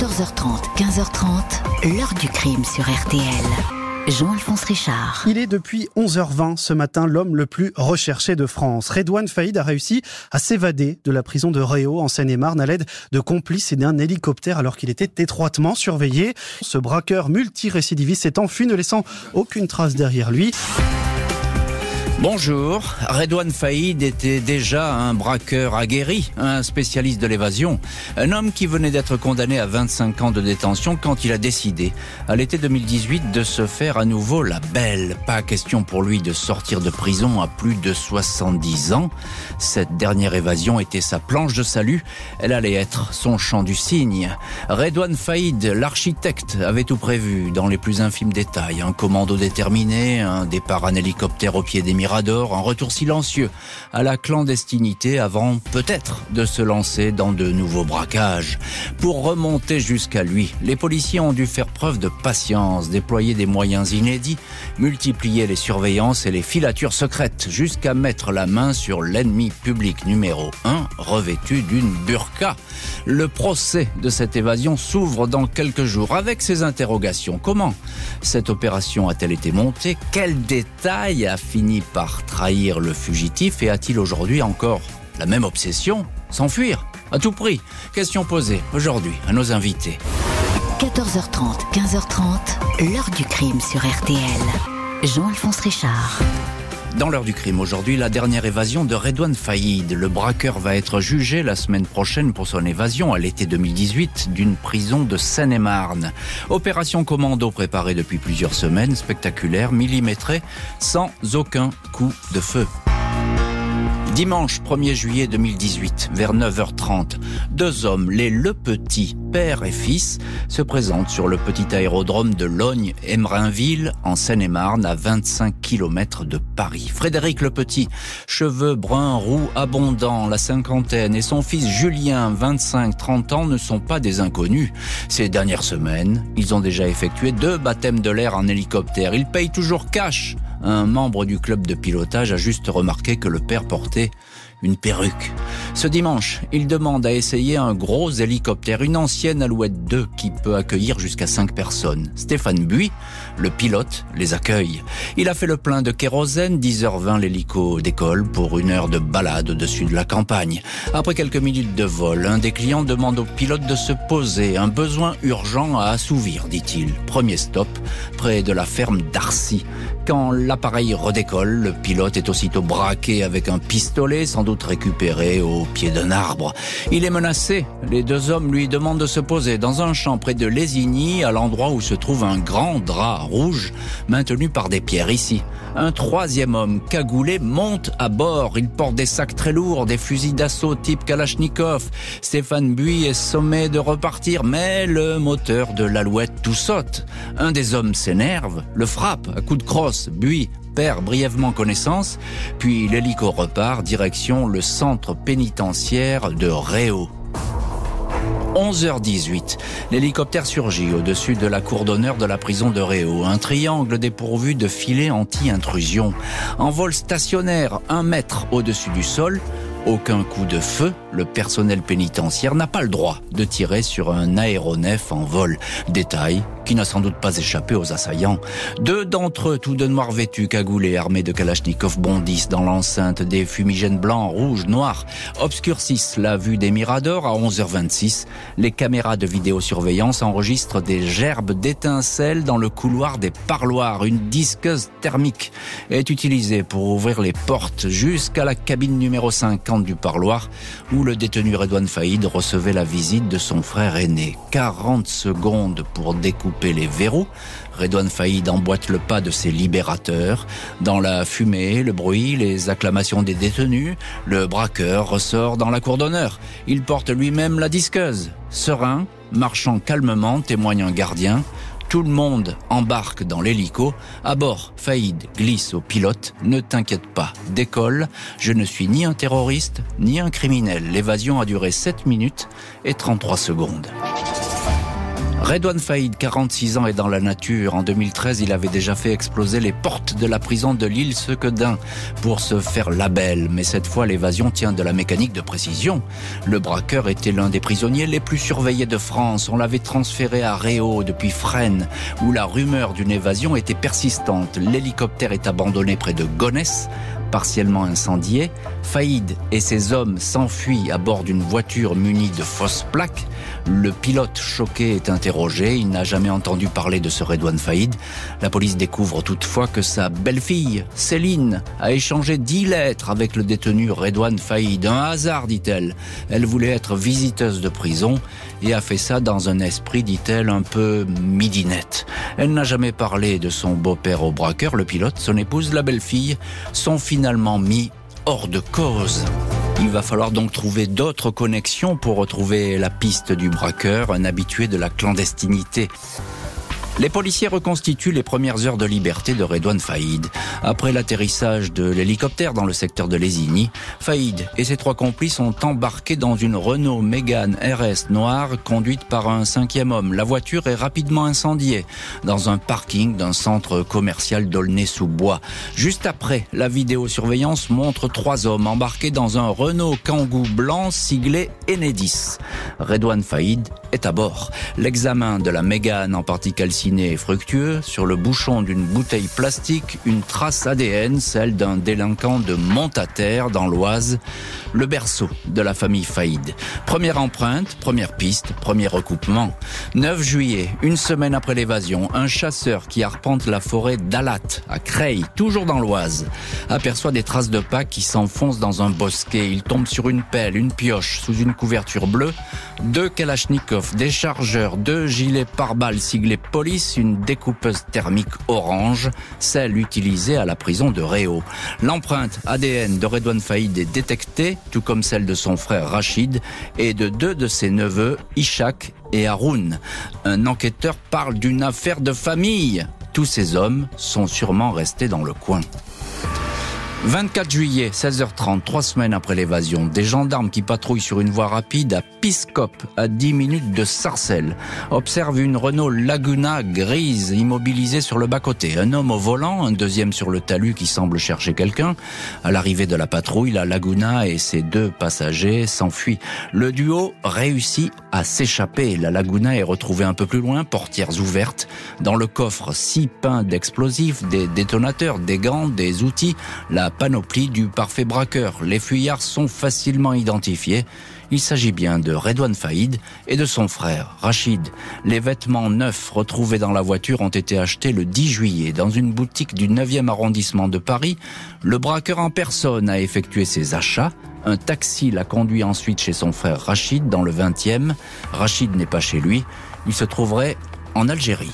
14h30, 15h30, l'heure du crime sur RTL. Jean-Alphonse Richard. Il est depuis 11h20 ce matin l'homme le plus recherché de France. Redouane Faïd a réussi à s'évader de la prison de Réau en Seine-et-Marne à l'aide de complices et d'un hélicoptère alors qu'il était étroitement surveillé. Ce braqueur multirécidiviste s'est enfui ne laissant aucune trace derrière lui. Bonjour, Redouane Faïd était déjà un braqueur aguerri, un spécialiste de l'évasion, un homme qui venait d'être condamné à 25 ans de détention quand il a décidé, à l'été 2018, de se faire à nouveau la belle. Pas question pour lui de sortir de prison à plus de 70 ans. Cette dernière évasion était sa planche de salut, elle allait être son champ du cygne. Redouane Faïd, l'architecte, avait tout prévu dans les plus infimes détails, un commando déterminé, un départ en hélicoptère au pied des murs un retour silencieux à la clandestinité avant peut-être de se lancer dans de nouveaux braquages. Pour remonter jusqu'à lui, les policiers ont dû faire preuve de patience, déployer des moyens inédits, multiplier les surveillances et les filatures secrètes jusqu'à mettre la main sur l'ennemi public numéro 1 revêtu d'une burqa. Le procès de cette évasion s'ouvre dans quelques jours avec ses interrogations. Comment cette opération a-t-elle été montée? Quel détail a fini par trahir le fugitif et a-t-il aujourd'hui encore la même obsession S'enfuir À tout prix? Question posée aujourd'hui à nos invités. 14h30, 15h30, l'heure du crime sur RTL. Jean-Alphonse Richard. Dans l'heure du crime aujourd'hui, la dernière évasion de Redouane Faïd. Le braqueur va être jugé la semaine prochaine pour son évasion à l'été 2018 d'une prison de Seine-et-Marne. Opération commando préparée depuis plusieurs semaines, spectaculaire, millimétrée, sans aucun coup de feu. Dimanche 1er juillet 2018, vers 9h30, deux hommes, les Le Petit, père et fils, se présentent sur le petit aérodrome de Logne-Emerinville, en Seine-et-Marne, à 25 km de Paris. Frédéric Le Petit, cheveux bruns, roux, abondants, la cinquantaine, et son fils Julien, 25-30 ans, ne sont pas des inconnus. Ces dernières semaines, ils ont déjà effectué deux baptêmes de l'air en hélicoptère. Ils payent toujours cash un membre du club de pilotage a juste remarqué que le père portait une perruque. Ce dimanche, il demande à essayer un gros hélicoptère, une ancienne Alouette 2 qui peut accueillir jusqu'à 5 personnes. Stéphane Buis, le pilote, les accueille. Il a fait le plein de kérosène, 10h20 l'hélico décolle pour une heure de balade au-dessus de la campagne. Après quelques minutes de vol, un des clients demande au pilote de se poser, un besoin urgent à assouvir, dit-il. Premier stop, près de la ferme d'Arcy. Quand l'appareil redécolle, le pilote est aussitôt braqué avec un pistolet, sans doute récupéré au pied d'un arbre. Il est menacé. Les deux hommes lui demandent de se poser dans un champ près de Lésigny, à l'endroit où se trouve un grand drap rouge maintenu par des pierres ici. Un troisième homme cagoulé monte à bord. Il porte des sacs très lourds, des fusils d'assaut type Kalachnikov. Stéphane Buis est sommé de repartir, mais le moteur de l'alouette tout saute. Un des hommes s'énerve, le frappe à coups de crosse Buis perd brièvement connaissance, puis l'hélico repart direction le centre pénitentiaire de Réau. 11h18, l'hélicoptère surgit au-dessus de la cour d'honneur de la prison de Réau, un triangle dépourvu de filets anti-intrusion. En vol stationnaire, un mètre au-dessus du sol, aucun coup de feu, le personnel pénitentiaire n'a pas le droit de tirer sur un aéronef en vol. Détail qui n'a sans doute pas échappé aux assaillants. Deux d'entre eux, tous de noirs vêtus, cagoulés, armés de Kalachnikov, bondissent dans l'enceinte. Des fumigènes blancs, rouges, noirs obscurcissent la vue des miradors à 11h26. Les caméras de vidéosurveillance enregistrent des gerbes d'étincelles dans le couloir des parloirs. Une disqueuse thermique est utilisée pour ouvrir les portes jusqu'à la cabine numéro 50 du parloir le détenu Redouane Faïd recevait la visite de son frère aîné. 40 secondes pour découper les verrous. Redouane Faïd emboîte le pas de ses libérateurs. Dans la fumée, le bruit, les acclamations des détenus, le braqueur ressort dans la cour d'honneur. Il porte lui-même la disqueuse. Serein, marchant calmement, témoigne un gardien. Tout le monde embarque dans l'hélico. À bord, Faïd glisse au pilote. Ne t'inquiète pas, décolle. Je ne suis ni un terroriste, ni un criminel. L'évasion a duré 7 minutes et 33 secondes. Redouane Faïd, 46 ans, est dans la nature. En 2013, il avait déjà fait exploser les portes de la prison de l'île Sequedin pour se faire label. Mais cette fois, l'évasion tient de la mécanique de précision. Le braqueur était l'un des prisonniers les plus surveillés de France. On l'avait transféré à Réau depuis Fresnes, où la rumeur d'une évasion était persistante. L'hélicoptère est abandonné près de Gonesse partiellement incendié, Faïd et ses hommes s'enfuient à bord d'une voiture munie de fausses plaques. Le pilote choqué est interrogé, il n'a jamais entendu parler de ce Redouane Faïd. La police découvre toutefois que sa belle-fille, Céline, a échangé dix lettres avec le détenu Redouane Faïd. Un hasard, dit-elle. Elle voulait être visiteuse de prison et a fait ça dans un esprit, dit-elle, un peu midinette. Elle n'a jamais parlé de son beau-père au braqueur, le pilote, son épouse, la belle-fille, son fils finalement mis hors de cause. Il va falloir donc trouver d'autres connexions pour retrouver la piste du braqueur, un habitué de la clandestinité. Les policiers reconstituent les premières heures de liberté de Redouane Faïd. Après l'atterrissage de l'hélicoptère dans le secteur de Lesigny, Faïd et ses trois complices sont embarqués dans une Renault Mégane RS noire conduite par un cinquième homme. La voiture est rapidement incendiée dans un parking d'un centre commercial d'Aulnay-sous-Bois. Juste après, la vidéosurveillance montre trois hommes embarqués dans un Renault Kangoo blanc siglé Enedis. Redouane Faïd est à bord. L'examen de la Mégane en partie fructueux, sur le bouchon d'une bouteille plastique, une trace ADN, celle d'un délinquant de Montataire dans l'Oise, le berceau de la famille Faïd. Première empreinte, première piste, premier recoupement. 9 juillet, une semaine après l'évasion, un chasseur qui arpente la forêt d'Alat, à Creil, toujours dans l'Oise, aperçoit des traces de pas qui s'enfoncent dans un bosquet. Il tombe sur une pelle, une pioche, sous une couverture bleue, deux kalachnikovs, des chargeurs, deux gilets pare-balles siglés police une découpeuse thermique orange, celle utilisée à la prison de Réau. L'empreinte ADN de Redouane Faïd est détectée, tout comme celle de son frère Rachid et de deux de ses neveux, Ishak et Haroun. Un enquêteur parle d'une affaire de famille. Tous ces hommes sont sûrement restés dans le coin. 24 juillet, 16h30, trois semaines après l'évasion, des gendarmes qui patrouillent sur une voie rapide à Piscop, à 10 minutes de Sarcelles, observent une Renault Laguna grise immobilisée sur le bas-côté. Un homme au volant, un deuxième sur le talus qui semble chercher quelqu'un. À l'arrivée de la patrouille, la Laguna et ses deux passagers s'enfuient. Le duo réussit à s'échapper. La Laguna est retrouvée un peu plus loin, portières ouvertes. Dans le coffre, six pains d'explosifs, des détonateurs, des gants, des outils. La panoplie du parfait braqueur. Les fuyards sont facilement identifiés. Il s'agit bien de Redouane Faïd et de son frère, Rachid. Les vêtements neufs retrouvés dans la voiture ont été achetés le 10 juillet dans une boutique du 9e arrondissement de Paris. Le braqueur en personne a effectué ses achats. Un taxi l'a conduit ensuite chez son frère Rachid dans le 20e. Rachid n'est pas chez lui. Il se trouverait en Algérie.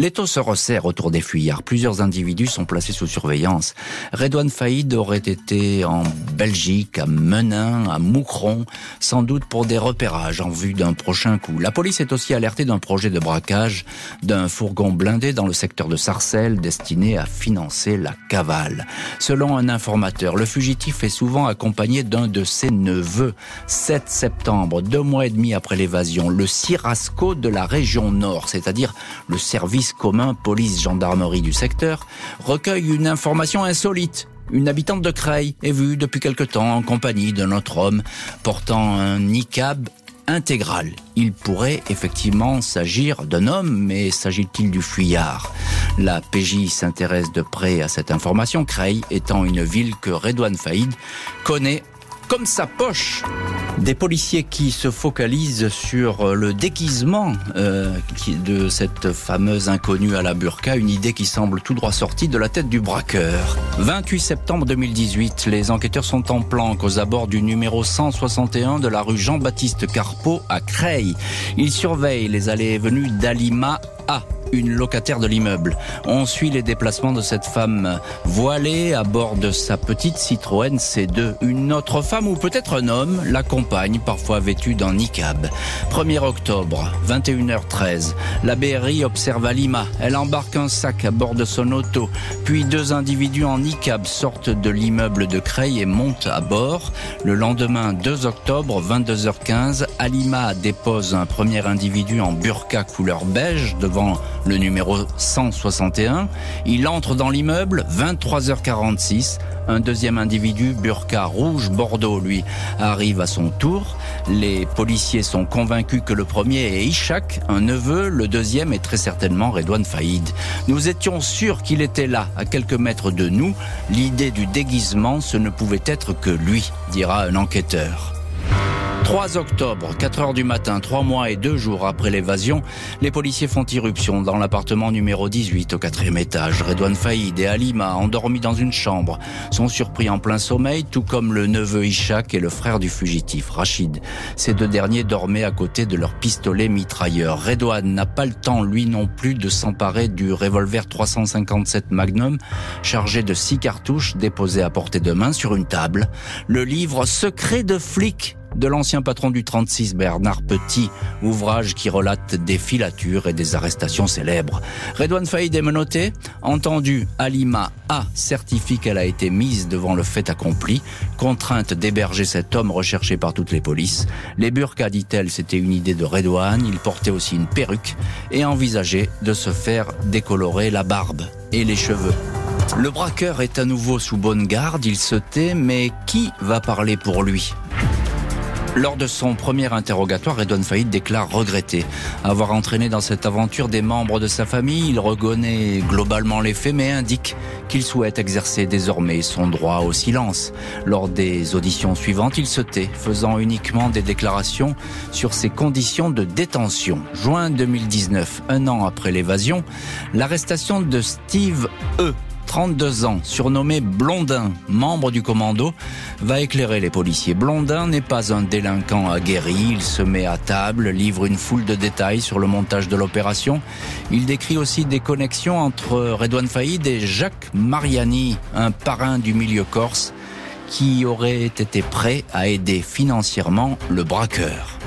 L'étau se resserre autour des fuyards. Plusieurs individus sont placés sous surveillance. Redouane Faïd aurait été en Belgique, à Menin, à Moucron, sans doute pour des repérages en vue d'un prochain coup. La police est aussi alertée d'un projet de braquage d'un fourgon blindé dans le secteur de Sarcelles destiné à financer la cavale. Selon un informateur, le fugitif est souvent accompagné d'un de ses neveux. 7 septembre, deux mois et demi après l'évasion, le Cirasco de la région nord, c'est-à-dire le service commun police-gendarmerie du secteur, recueille une information insolite. Une habitante de Creil est vue depuis quelque temps en compagnie d'un autre homme portant un niqab intégral. Il pourrait effectivement s'agir d'un homme, mais s'agit-il du fuyard? La PJ s'intéresse de près à cette information, Creil étant une ville que Redouane Faïd connaît comme sa poche. Des policiers qui se focalisent sur le déguisement euh, de cette fameuse inconnue à la burqa, une idée qui semble tout droit sortie de la tête du braqueur. 28 septembre 2018, les enquêteurs sont en planque aux abords du numéro 161 de la rue Jean-Baptiste Carpeau à Creil. Ils surveillent les allées et venues d'Alima A une locataire de l'immeuble. On suit les déplacements de cette femme voilée à bord de sa petite Citroën C2. Une autre femme ou peut-être un homme l'accompagne, parfois vêtue d'un niqab. 1er octobre, 21h13. La BRI observe Alima. Elle embarque un sac à bord de son auto. Puis deux individus en niqab sortent de l'immeuble de Creil et montent à bord. Le lendemain, 2 octobre, 22h15, Alima dépose un premier individu en burqa couleur beige devant le numéro 161. Il entre dans l'immeuble, 23h46. Un deuxième individu, burqa rouge bordeaux, lui, arrive à son tour. Les policiers sont convaincus que le premier est Ishak, un neveu, le deuxième est très certainement Redouane Faïd. Nous étions sûrs qu'il était là, à quelques mètres de nous. L'idée du déguisement, ce ne pouvait être que lui, dira un enquêteur. 3 octobre, 4 heures du matin, 3 mois et 2 jours après l'évasion, les policiers font irruption dans l'appartement numéro 18 au quatrième étage. Redouane Faïd et Alima, endormis dans une chambre, sont surpris en plein sommeil, tout comme le neveu Ishak et le frère du fugitif, Rachid. Ces deux derniers dormaient à côté de leur pistolet mitrailleur. Redouane n'a pas le temps, lui non plus, de s'emparer du revolver 357 Magnum, chargé de six cartouches déposées à portée de main sur une table. Le livre Secret de flic de l'ancien patron du 36 Bernard Petit, ouvrage qui relate des filatures et des arrestations célèbres. Redouane Faïd est menotté, entendu, Alima A certifie qu'elle a été mise devant le fait accompli, contrainte d'héberger cet homme recherché par toutes les polices. Les burkas, dit-elle, c'était une idée de Redouane, il portait aussi une perruque et envisageait de se faire décolorer la barbe et les cheveux. Le braqueur est à nouveau sous bonne garde, il se tait, mais qui va parler pour lui? Lors de son premier interrogatoire, Redouane Faïd déclare regretter avoir entraîné dans cette aventure des membres de sa famille. Il reconnaît globalement les faits, mais indique qu'il souhaite exercer désormais son droit au silence. Lors des auditions suivantes, il se tait, faisant uniquement des déclarations sur ses conditions de détention. Juin 2019, un an après l'évasion, l'arrestation de Steve E 32 ans, surnommé Blondin, membre du commando, va éclairer les policiers. Blondin n'est pas un délinquant aguerri, il se met à table, livre une foule de détails sur le montage de l'opération. Il décrit aussi des connexions entre Redouane Faïd et Jacques Mariani, un parrain du milieu corse, qui aurait été prêt à aider financièrement le braqueur.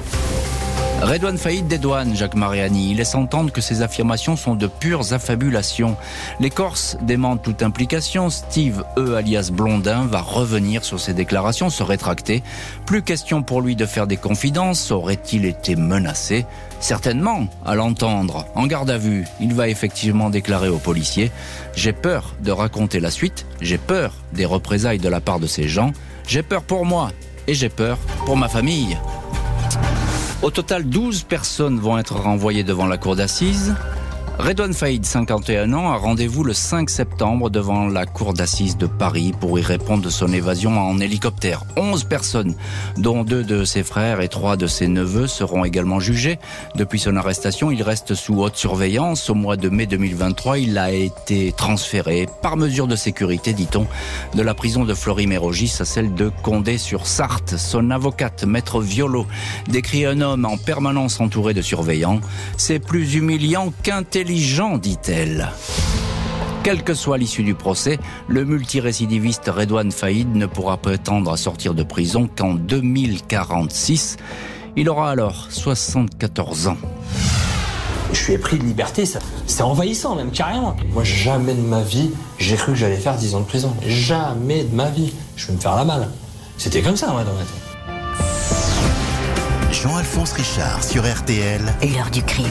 Redouane Faïd dédouane Jacques Mariani. Il laisse entendre que ces affirmations sont de pures affabulations. Les Corses démentent toute implication. Steve E. alias Blondin va revenir sur ses déclarations, se rétracter. Plus question pour lui de faire des confidences. Aurait-il été menacé? Certainement, à l'entendre, en garde à vue, il va effectivement déclarer aux policiers J'ai peur de raconter la suite, j'ai peur des représailles de la part de ces gens, j'ai peur pour moi et j'ai peur pour ma famille. Au total, 12 personnes vont être renvoyées devant la cour d'assises. Redouane Faïd, 51 ans, a rendez-vous le 5 septembre devant la cour d'assises de Paris pour y répondre de son évasion en hélicoptère. 11 personnes, dont deux de ses frères et trois de ses neveux, seront également jugées. Depuis son arrestation, il reste sous haute surveillance. Au mois de mai 2023, il a été transféré par mesure de sécurité, dit-on, de la prison de Florimérogis à celle de Condé-sur-Sarthe. Son avocate, maître Violo, décrit un homme en permanence entouré de surveillants. C'est plus humiliant qu'intelligent intelligent, dit-elle. Quelle que soit l'issue du procès, le multirécidiviste Redouane Faïd ne pourra prétendre à sortir de prison qu'en 2046. Il aura alors 74 ans. Je suis épris de liberté, c'est envahissant même, carrément. Moi, jamais de ma vie, j'ai cru que j'allais faire 10 ans de prison. Jamais de ma vie. Je vais me faire la malle. C'était comme ça, moi, dans ma tête. Jean-Alphonse Richard sur RTL. L'heure du crime.